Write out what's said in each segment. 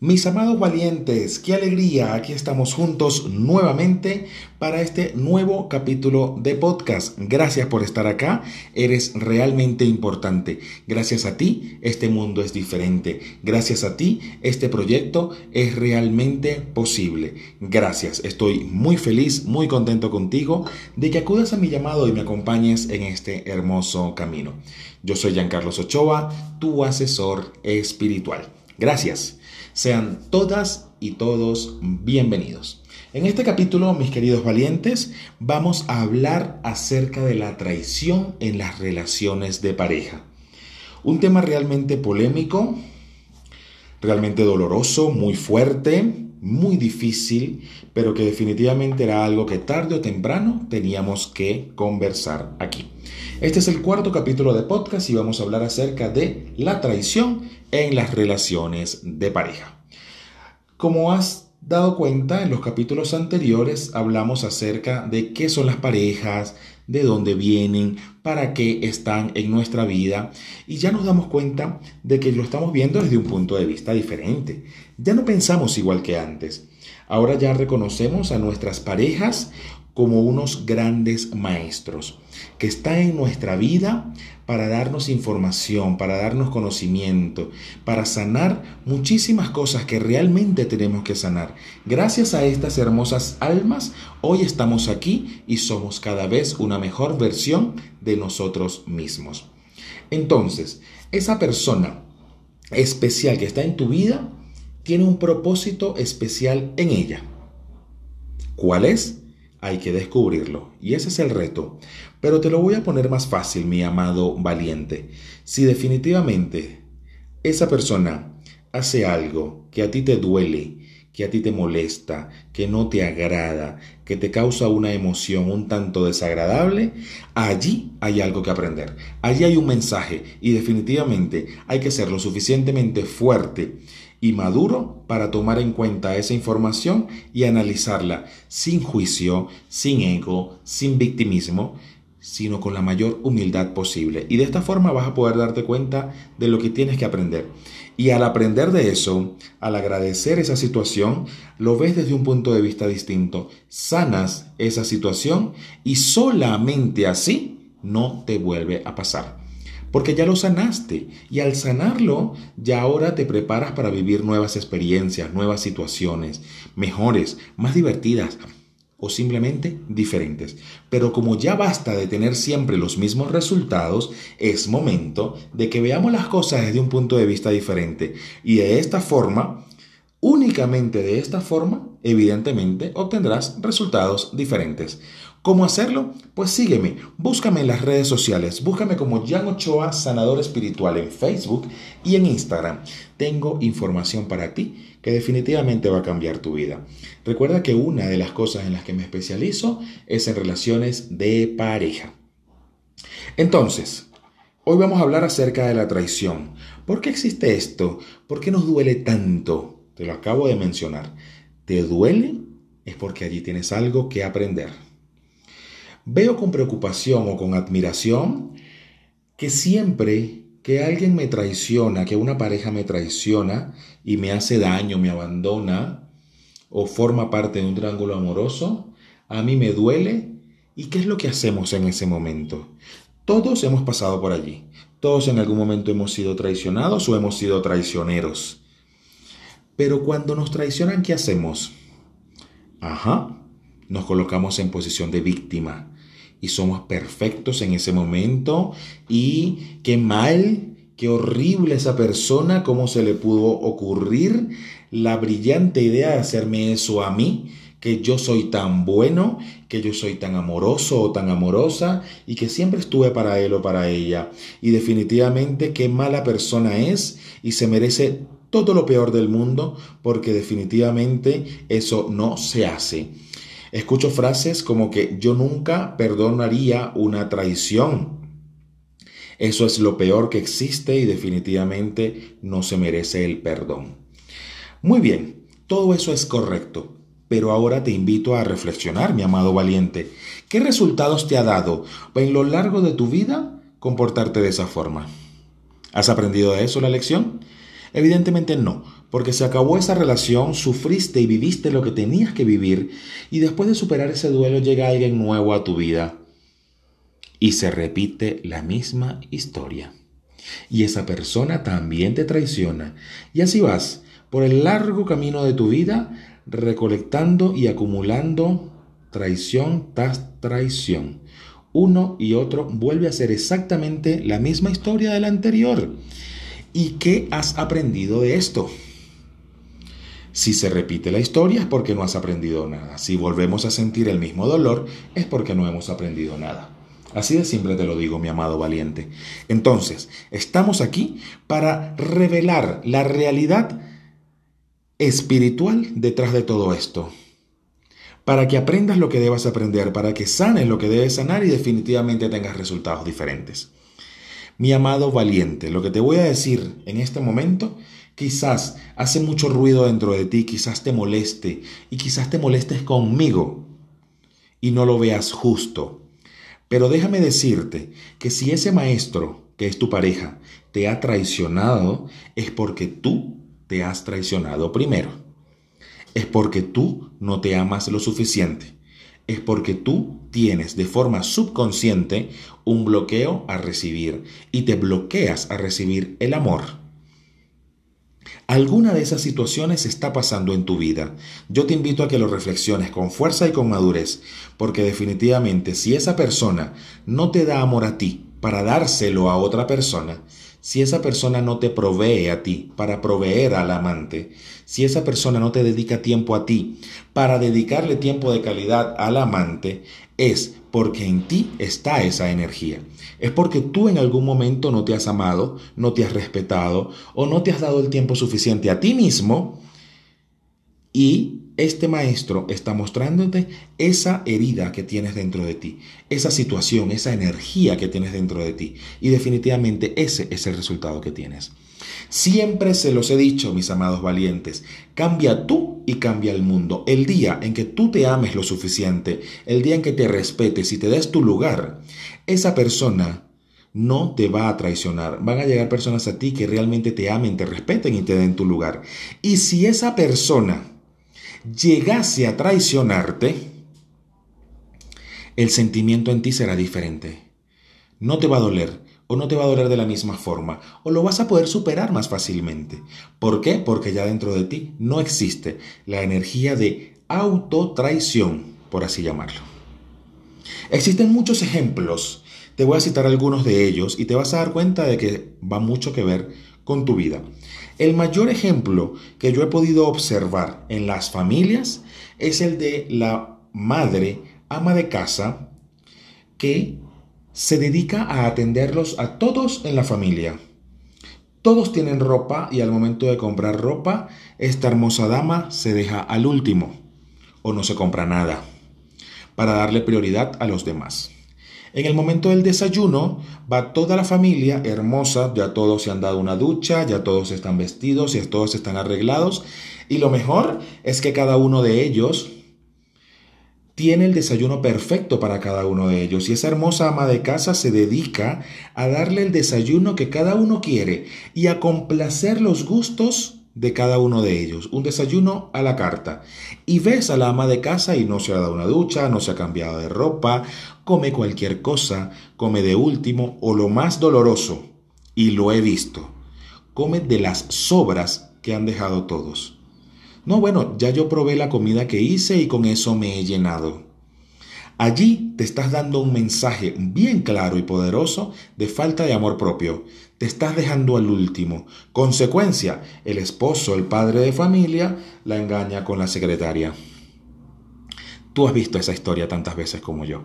Mis amados valientes, qué alegría, aquí estamos juntos nuevamente para este nuevo capítulo de podcast. Gracias por estar acá, eres realmente importante. Gracias a ti, este mundo es diferente. Gracias a ti, este proyecto es realmente posible. Gracias, estoy muy feliz, muy contento contigo de que acudas a mi llamado y me acompañes en este hermoso camino. Yo soy Giancarlo Ochoa, tu asesor espiritual. Gracias. Sean todas y todos bienvenidos. En este capítulo, mis queridos valientes, vamos a hablar acerca de la traición en las relaciones de pareja. Un tema realmente polémico, realmente doloroso, muy fuerte, muy difícil, pero que definitivamente era algo que tarde o temprano teníamos que conversar aquí. Este es el cuarto capítulo de podcast y vamos a hablar acerca de la traición en las relaciones de pareja. Como has dado cuenta, en los capítulos anteriores hablamos acerca de qué son las parejas, de dónde vienen, para qué están en nuestra vida y ya nos damos cuenta de que lo estamos viendo desde un punto de vista diferente. Ya no pensamos igual que antes. Ahora ya reconocemos a nuestras parejas como unos grandes maestros que están en nuestra vida para darnos información, para darnos conocimiento, para sanar muchísimas cosas que realmente tenemos que sanar. Gracias a estas hermosas almas, hoy estamos aquí y somos cada vez una mejor versión de nosotros mismos. Entonces, esa persona especial que está en tu vida tiene un propósito especial en ella. ¿Cuál es? Hay que descubrirlo. Y ese es el reto. Pero te lo voy a poner más fácil, mi amado valiente. Si definitivamente esa persona hace algo que a ti te duele, que a ti te molesta, que no te agrada, que te causa una emoción un tanto desagradable, allí hay algo que aprender. Allí hay un mensaje y definitivamente hay que ser lo suficientemente fuerte y maduro para tomar en cuenta esa información y analizarla sin juicio, sin ego, sin victimismo, sino con la mayor humildad posible. Y de esta forma vas a poder darte cuenta de lo que tienes que aprender. Y al aprender de eso, al agradecer esa situación, lo ves desde un punto de vista distinto. Sanas esa situación y solamente así no te vuelve a pasar porque ya lo sanaste y al sanarlo ya ahora te preparas para vivir nuevas experiencias, nuevas situaciones, mejores, más divertidas o simplemente diferentes. Pero como ya basta de tener siempre los mismos resultados, es momento de que veamos las cosas desde un punto de vista diferente y de esta forma Únicamente de esta forma, evidentemente, obtendrás resultados diferentes. ¿Cómo hacerlo? Pues sígueme, búscame en las redes sociales, búscame como Jan Ochoa Sanador Espiritual en Facebook y en Instagram. Tengo información para ti que definitivamente va a cambiar tu vida. Recuerda que una de las cosas en las que me especializo es en relaciones de pareja. Entonces, hoy vamos a hablar acerca de la traición. ¿Por qué existe esto? ¿Por qué nos duele tanto? Te lo acabo de mencionar. ¿Te duele? Es porque allí tienes algo que aprender. Veo con preocupación o con admiración que siempre que alguien me traiciona, que una pareja me traiciona y me hace daño, me abandona o forma parte de un triángulo amoroso, a mí me duele. ¿Y qué es lo que hacemos en ese momento? Todos hemos pasado por allí. Todos en algún momento hemos sido traicionados o hemos sido traicioneros. Pero cuando nos traicionan, ¿qué hacemos? Ajá, nos colocamos en posición de víctima y somos perfectos en ese momento y qué mal, qué horrible esa persona, cómo se le pudo ocurrir la brillante idea de hacerme eso a mí, que yo soy tan bueno, que yo soy tan amoroso o tan amorosa y que siempre estuve para él o para ella. Y definitivamente qué mala persona es y se merece todo lo peor del mundo porque definitivamente eso no se hace. Escucho frases como que yo nunca perdonaría una traición. Eso es lo peor que existe y definitivamente no se merece el perdón. Muy bien, todo eso es correcto, pero ahora te invito a reflexionar, mi amado valiente. ¿Qué resultados te ha dado en lo largo de tu vida comportarte de esa forma? ¿Has aprendido de eso la lección? Evidentemente no, porque se acabó esa relación, sufriste y viviste lo que tenías que vivir, y después de superar ese duelo llega alguien nuevo a tu vida. Y se repite la misma historia. Y esa persona también te traiciona. Y así vas por el largo camino de tu vida, recolectando y acumulando traición tras traición. Uno y otro vuelve a ser exactamente la misma historia de la anterior. ¿Y qué has aprendido de esto? Si se repite la historia es porque no has aprendido nada. Si volvemos a sentir el mismo dolor es porque no hemos aprendido nada. Así de simple te lo digo, mi amado valiente. Entonces, estamos aquí para revelar la realidad espiritual detrás de todo esto. Para que aprendas lo que debas aprender, para que sanes lo que debes sanar y definitivamente tengas resultados diferentes. Mi amado valiente, lo que te voy a decir en este momento Quizás hace mucho ruido dentro de ti, quizás te moleste y quizás te molestes conmigo y no lo veas justo. Pero déjame decirte que si ese maestro, que es tu pareja, te ha traicionado, es porque tú te has traicionado primero. Es porque tú no te amas lo suficiente. Es porque tú tienes de forma subconsciente un bloqueo a recibir y te bloqueas a recibir el amor. Alguna de esas situaciones está pasando en tu vida. Yo te invito a que lo reflexiones con fuerza y con madurez, porque definitivamente si esa persona no te da amor a ti para dárselo a otra persona, si esa persona no te provee a ti para proveer al amante, si esa persona no te dedica tiempo a ti para dedicarle tiempo de calidad al amante, es porque en ti está esa energía. Es porque tú en algún momento no te has amado, no te has respetado o no te has dado el tiempo suficiente a ti mismo y este maestro está mostrándote esa herida que tienes dentro de ti, esa situación, esa energía que tienes dentro de ti. Y definitivamente ese es el resultado que tienes. Siempre se los he dicho, mis amados valientes, cambia tú y cambia el mundo. El día en que tú te ames lo suficiente, el día en que te respetes y te des tu lugar, esa persona no te va a traicionar. Van a llegar personas a ti que realmente te amen, te respeten y te den tu lugar. Y si esa persona llegase a traicionarte, el sentimiento en ti será diferente. No te va a doler, o no te va a doler de la misma forma, o lo vas a poder superar más fácilmente. ¿Por qué? Porque ya dentro de ti no existe la energía de autotraición, por así llamarlo. Existen muchos ejemplos, te voy a citar algunos de ellos y te vas a dar cuenta de que va mucho que ver con tu vida. El mayor ejemplo que yo he podido observar en las familias es el de la madre ama de casa que se dedica a atenderlos a todos en la familia. Todos tienen ropa y al momento de comprar ropa, esta hermosa dama se deja al último o no se compra nada para darle prioridad a los demás. En el momento del desayuno va toda la familia hermosa, ya todos se han dado una ducha, ya todos están vestidos, ya todos están arreglados. Y lo mejor es que cada uno de ellos tiene el desayuno perfecto para cada uno de ellos. Y esa hermosa ama de casa se dedica a darle el desayuno que cada uno quiere y a complacer los gustos de cada uno de ellos. Un desayuno a la carta. Y ves a la ama de casa y no se ha dado una ducha, no se ha cambiado de ropa, come cualquier cosa, come de último o lo más doloroso, y lo he visto, come de las sobras que han dejado todos. No, bueno, ya yo probé la comida que hice y con eso me he llenado. Allí te estás dando un mensaje bien claro y poderoso de falta de amor propio. Te estás dejando al último. Consecuencia, el esposo, el padre de familia, la engaña con la secretaria. Tú has visto esa historia tantas veces como yo.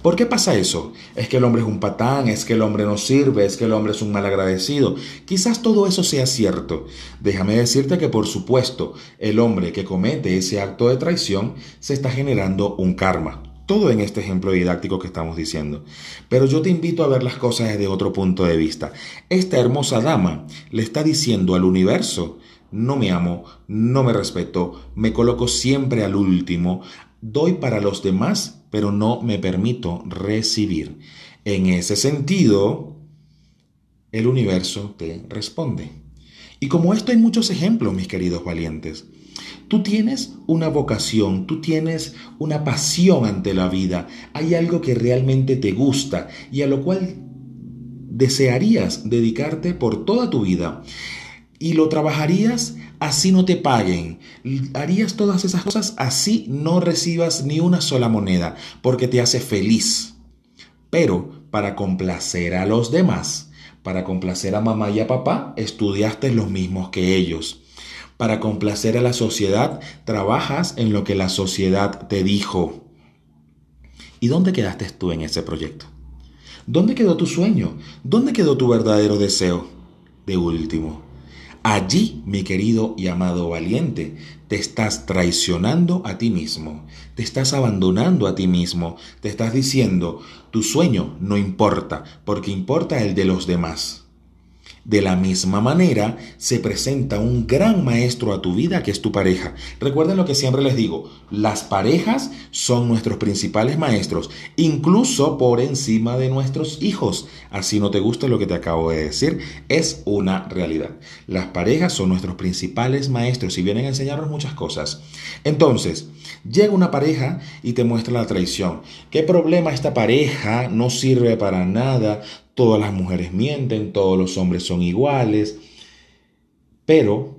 ¿Por qué pasa eso? ¿Es que el hombre es un patán? ¿Es que el hombre no sirve? ¿Es que el hombre es un malagradecido? Quizás todo eso sea cierto. Déjame decirte que por supuesto el hombre que comete ese acto de traición se está generando un karma. Todo en este ejemplo didáctico que estamos diciendo. Pero yo te invito a ver las cosas desde otro punto de vista. Esta hermosa dama le está diciendo al universo, no me amo, no me respeto, me coloco siempre al último, doy para los demás pero no me permito recibir. En ese sentido, el universo te responde. Y como esto hay muchos ejemplos, mis queridos valientes. Tú tienes una vocación, tú tienes una pasión ante la vida, hay algo que realmente te gusta y a lo cual desearías dedicarte por toda tu vida y lo trabajarías así no te paguen. Harías todas esas cosas así no recibas ni una sola moneda porque te hace feliz. Pero para complacer a los demás, para complacer a mamá y a papá, estudiaste los mismos que ellos. Para complacer a la sociedad, trabajas en lo que la sociedad te dijo. ¿Y dónde quedaste tú en ese proyecto? ¿Dónde quedó tu sueño? ¿Dónde quedó tu verdadero deseo? De último, allí, mi querido y amado valiente, te estás traicionando a ti mismo, te estás abandonando a ti mismo, te estás diciendo, tu sueño no importa, porque importa el de los demás. De la misma manera, se presenta un gran maestro a tu vida que es tu pareja. Recuerden lo que siempre les digo, las parejas son nuestros principales maestros, incluso por encima de nuestros hijos. Así no te gusta lo que te acabo de decir, es una realidad. Las parejas son nuestros principales maestros y vienen a enseñarnos muchas cosas. Entonces, llega una pareja y te muestra la traición. ¿Qué problema esta pareja? No sirve para nada, todas las mujeres mienten, todos los hombres son iguales. Pero,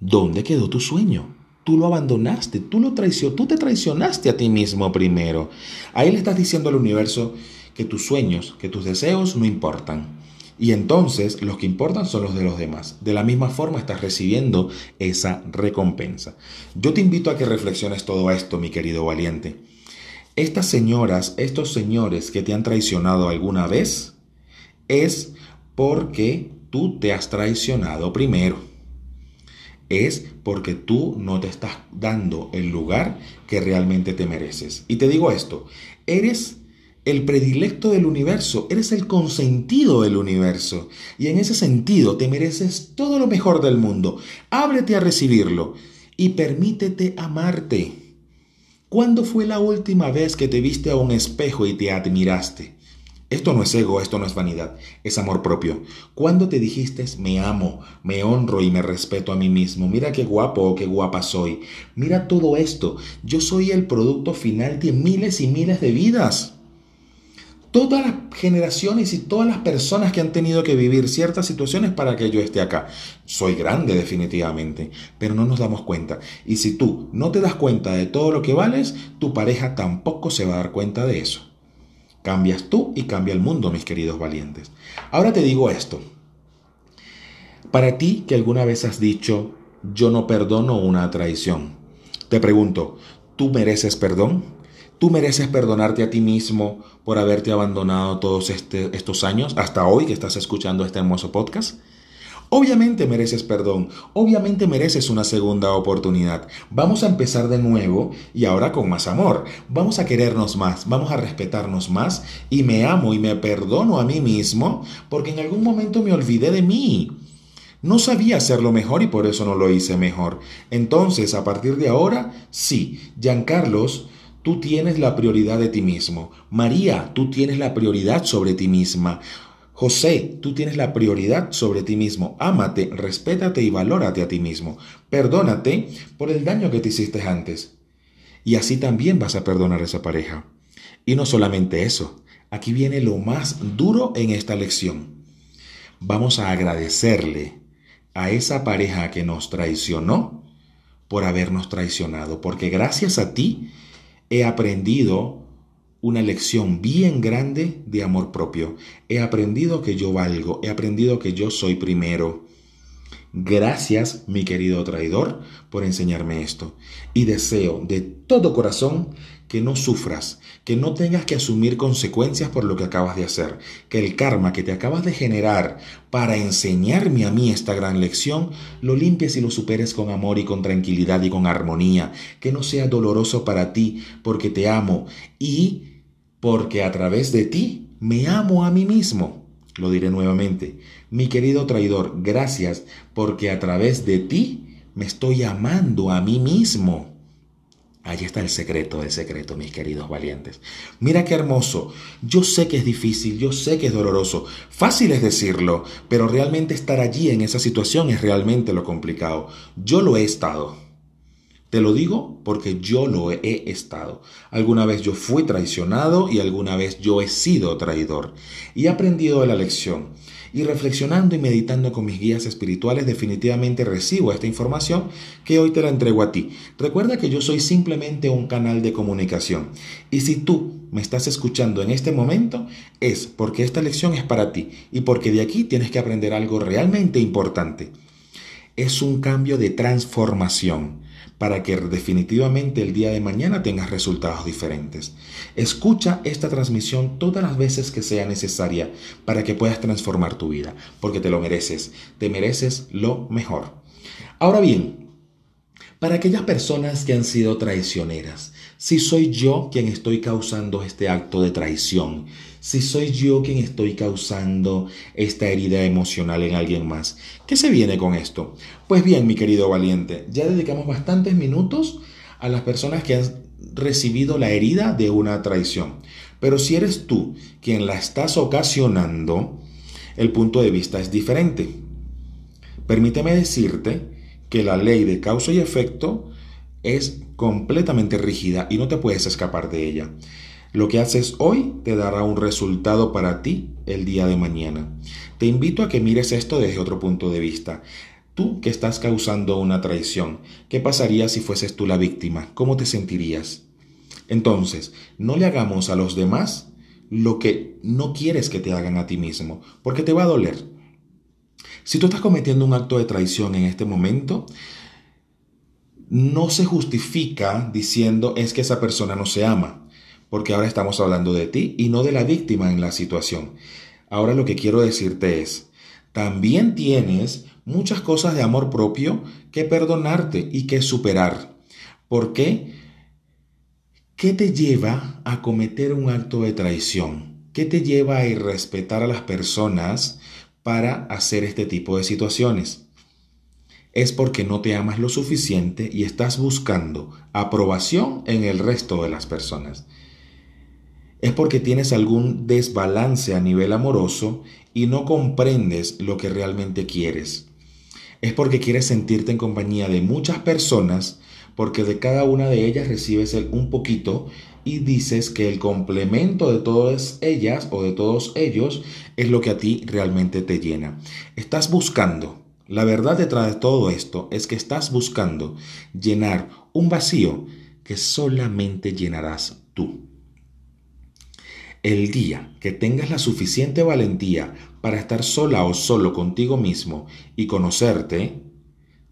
¿dónde quedó tu sueño? Tú lo abandonaste, tú lo traicionaste, tú te traicionaste a ti mismo primero. Ahí le estás diciendo al universo que tus sueños, que tus deseos no importan. Y entonces los que importan son los de los demás. De la misma forma estás recibiendo esa recompensa. Yo te invito a que reflexiones todo esto, mi querido valiente. Estas señoras, estos señores que te han traicionado alguna vez, es porque tú te has traicionado primero. Es porque tú no te estás dando el lugar que realmente te mereces. Y te digo esto, eres el predilecto del universo, eres el consentido del universo. Y en ese sentido te mereces todo lo mejor del mundo. Ábrete a recibirlo y permítete amarte. ¿Cuándo fue la última vez que te viste a un espejo y te admiraste? Esto no es ego, esto no es vanidad, es amor propio. ¿Cuándo te dijiste me amo, me honro y me respeto a mí mismo? Mira qué guapo o qué guapa soy. Mira todo esto. Yo soy el producto final de miles y miles de vidas todas las generaciones y todas las personas que han tenido que vivir ciertas situaciones para que yo esté acá. Soy grande definitivamente, pero no nos damos cuenta. Y si tú no te das cuenta de todo lo que vales, tu pareja tampoco se va a dar cuenta de eso. Cambias tú y cambia el mundo, mis queridos valientes. Ahora te digo esto. Para ti que alguna vez has dicho, yo no perdono una traición, te pregunto, ¿tú mereces perdón? Tú mereces perdonarte a ti mismo por haberte abandonado todos este, estos años, hasta hoy que estás escuchando este hermoso podcast. Obviamente mereces perdón, obviamente mereces una segunda oportunidad. Vamos a empezar de nuevo y ahora con más amor. Vamos a querernos más, vamos a respetarnos más y me amo y me perdono a mí mismo porque en algún momento me olvidé de mí. No sabía hacerlo mejor y por eso no lo hice mejor. Entonces, a partir de ahora, sí, Giancarlos tú tienes la prioridad de ti mismo. María, tú tienes la prioridad sobre ti misma. José, tú tienes la prioridad sobre ti mismo. Ámate, respétate y valórate a ti mismo. Perdónate por el daño que te hiciste antes. Y así también vas a perdonar a esa pareja. Y no solamente eso, aquí viene lo más duro en esta lección. Vamos a agradecerle a esa pareja que nos traicionó por habernos traicionado, porque gracias a ti he aprendido una lección bien grande de amor propio. He aprendido que yo valgo, he aprendido que yo soy primero. Gracias, mi querido traidor, por enseñarme esto. Y deseo de todo corazón que no sufras, que no tengas que asumir consecuencias por lo que acabas de hacer, que el karma que te acabas de generar para enseñarme a mí esta gran lección, lo limpies y lo superes con amor y con tranquilidad y con armonía, que no sea doloroso para ti porque te amo y porque a través de ti me amo a mí mismo. Lo diré nuevamente, mi querido traidor, gracias porque a través de ti me estoy amando a mí mismo. Allí está el secreto del secreto, mis queridos valientes. Mira qué hermoso. Yo sé que es difícil, yo sé que es doloroso. Fácil es decirlo, pero realmente estar allí en esa situación es realmente lo complicado. Yo lo he estado. Te lo digo porque yo lo he estado. Alguna vez yo fui traicionado y alguna vez yo he sido traidor. Y he aprendido de la lección. Y reflexionando y meditando con mis guías espirituales, definitivamente recibo esta información que hoy te la entrego a ti. Recuerda que yo soy simplemente un canal de comunicación. Y si tú me estás escuchando en este momento, es porque esta lección es para ti y porque de aquí tienes que aprender algo realmente importante. Es un cambio de transformación para que definitivamente el día de mañana tengas resultados diferentes. Escucha esta transmisión todas las veces que sea necesaria para que puedas transformar tu vida, porque te lo mereces, te mereces lo mejor. Ahora bien, para aquellas personas que han sido traicioneras, si soy yo quien estoy causando este acto de traición, si soy yo quien estoy causando esta herida emocional en alguien más. ¿Qué se viene con esto? Pues bien, mi querido valiente, ya dedicamos bastantes minutos a las personas que han recibido la herida de una traición. Pero si eres tú quien la estás ocasionando, el punto de vista es diferente. Permíteme decirte que la ley de causa y efecto es completamente rígida y no te puedes escapar de ella. Lo que haces hoy te dará un resultado para ti el día de mañana. Te invito a que mires esto desde otro punto de vista. Tú que estás causando una traición, ¿qué pasaría si fueses tú la víctima? ¿Cómo te sentirías? Entonces, no le hagamos a los demás lo que no quieres que te hagan a ti mismo, porque te va a doler. Si tú estás cometiendo un acto de traición en este momento, no se justifica diciendo es que esa persona no se ama, porque ahora estamos hablando de ti y no de la víctima en la situación. Ahora lo que quiero decirte es, también tienes muchas cosas de amor propio que perdonarte y que superar. ¿Por qué? ¿Qué te lleva a cometer un acto de traición? ¿Qué te lleva a irrespetar a las personas para hacer este tipo de situaciones? es porque no te amas lo suficiente y estás buscando aprobación en el resto de las personas. Es porque tienes algún desbalance a nivel amoroso y no comprendes lo que realmente quieres. Es porque quieres sentirte en compañía de muchas personas porque de cada una de ellas recibes un poquito y dices que el complemento de todas ellas o de todos ellos es lo que a ti realmente te llena. Estás buscando la verdad detrás de todo esto es que estás buscando llenar un vacío que solamente llenarás tú. El día que tengas la suficiente valentía para estar sola o solo contigo mismo y conocerte,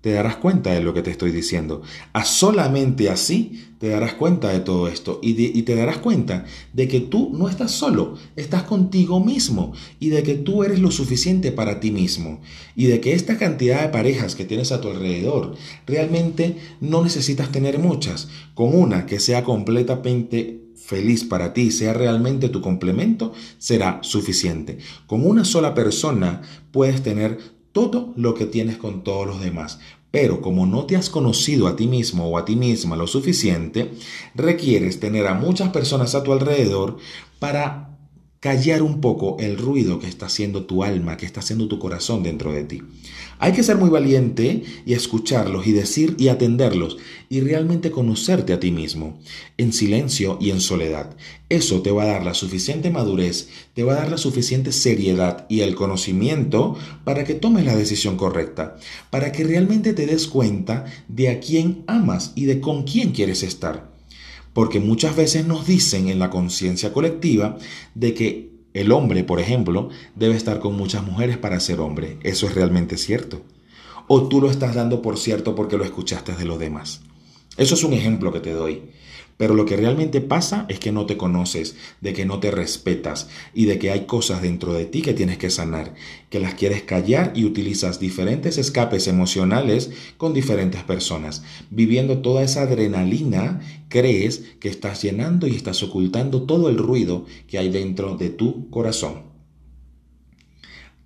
te darás cuenta de lo que te estoy diciendo. A solamente así te darás cuenta de todo esto y, te darás cuenta de que tú no estás solo, estás contigo mismo y de que tú eres lo suficiente para ti mismo y de que esta cantidad de parejas que tienes a tu alrededor realmente no necesitas tener muchas. Con una que sea completamente feliz para ti, sea realmente tu complemento, será suficiente. Con una sola persona puedes tener todo lo que tienes con todos los demás. Pero como no te has conocido a ti mismo o a ti misma lo suficiente, requieres tener a muchas personas a tu alrededor para callar un poco el ruido que está haciendo tu alma, que está haciendo tu corazón dentro de ti. Hay que ser muy valiente y escucharlos y decir y atenderlos y realmente conocerte a ti mismo, en silencio y en soledad. Eso te va a dar la suficiente madurez, te va a dar la suficiente seriedad y el conocimiento para que tomes la decisión correcta, para que realmente te des cuenta de a quién amas y de con quién quieres estar. Porque muchas veces nos dicen en la conciencia colectiva de que el hombre, por ejemplo, debe estar con muchas mujeres para ser hombre. ¿Eso es realmente cierto? ¿O tú lo estás dando por cierto porque lo escuchaste de los demás? Eso es un ejemplo que te doy. Pero lo que realmente pasa es que no te conoces, de que no te respetas y de que hay cosas dentro de ti que tienes que sanar, que las quieres callar y utilizas diferentes escapes emocionales con diferentes personas. Viviendo toda esa adrenalina, crees que estás llenando y estás ocultando todo el ruido que hay dentro de tu corazón.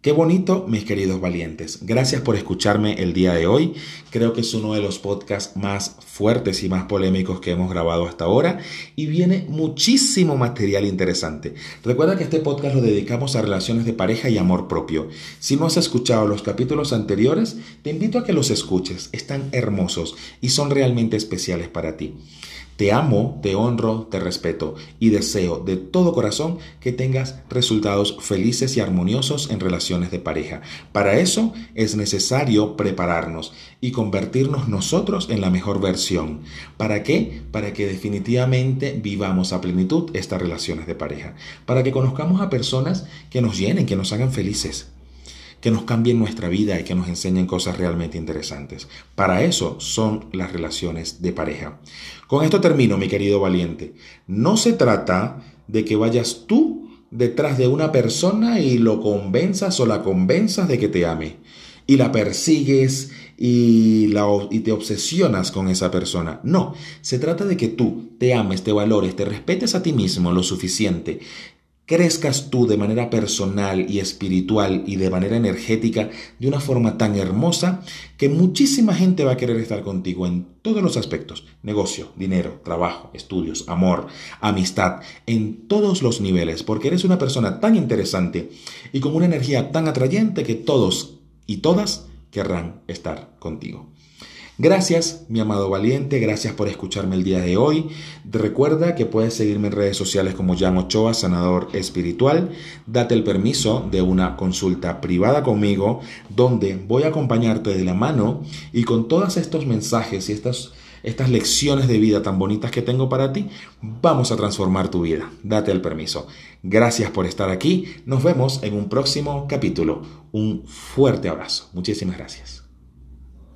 Qué bonito, mis queridos valientes. Gracias por escucharme el día de hoy. Creo que es uno de los podcasts más fuertes y más polémicos que hemos grabado hasta ahora y viene muchísimo material interesante. Recuerda que este podcast lo dedicamos a relaciones de pareja y amor propio. Si no has escuchado los capítulos anteriores, te invito a que los escuches. Están hermosos y son realmente especiales para ti. Te amo, te honro, te respeto y deseo de todo corazón que tengas resultados felices y armoniosos en relaciones de pareja. Para eso es necesario prepararnos y convertirnos nosotros en la mejor versión. ¿Para qué? Para que definitivamente vivamos a plenitud estas relaciones de pareja. Para que conozcamos a personas que nos llenen, que nos hagan felices que nos cambien nuestra vida y que nos enseñen cosas realmente interesantes. Para eso son las relaciones de pareja. Con esto termino, mi querido valiente. No se trata de que vayas tú detrás de una persona y lo convenzas o la convenzas de que te ame. Y la persigues y, la, y te obsesionas con esa persona. No, se trata de que tú te ames, te valores, te respetes a ti mismo lo suficiente crezcas tú de manera personal y espiritual y de manera energética de una forma tan hermosa que muchísima gente va a querer estar contigo en todos los aspectos, negocio, dinero, trabajo, estudios, amor, amistad, en todos los niveles, porque eres una persona tan interesante y con una energía tan atrayente que todos y todas querrán estar contigo. Gracias, mi amado valiente, gracias por escucharme el día de hoy. Recuerda que puedes seguirme en redes sociales como Jan Ochoa, sanador espiritual. Date el permiso de una consulta privada conmigo, donde voy a acompañarte de la mano y con todos estos mensajes y estas, estas lecciones de vida tan bonitas que tengo para ti, vamos a transformar tu vida. Date el permiso. Gracias por estar aquí. Nos vemos en un próximo capítulo. Un fuerte abrazo. Muchísimas gracias.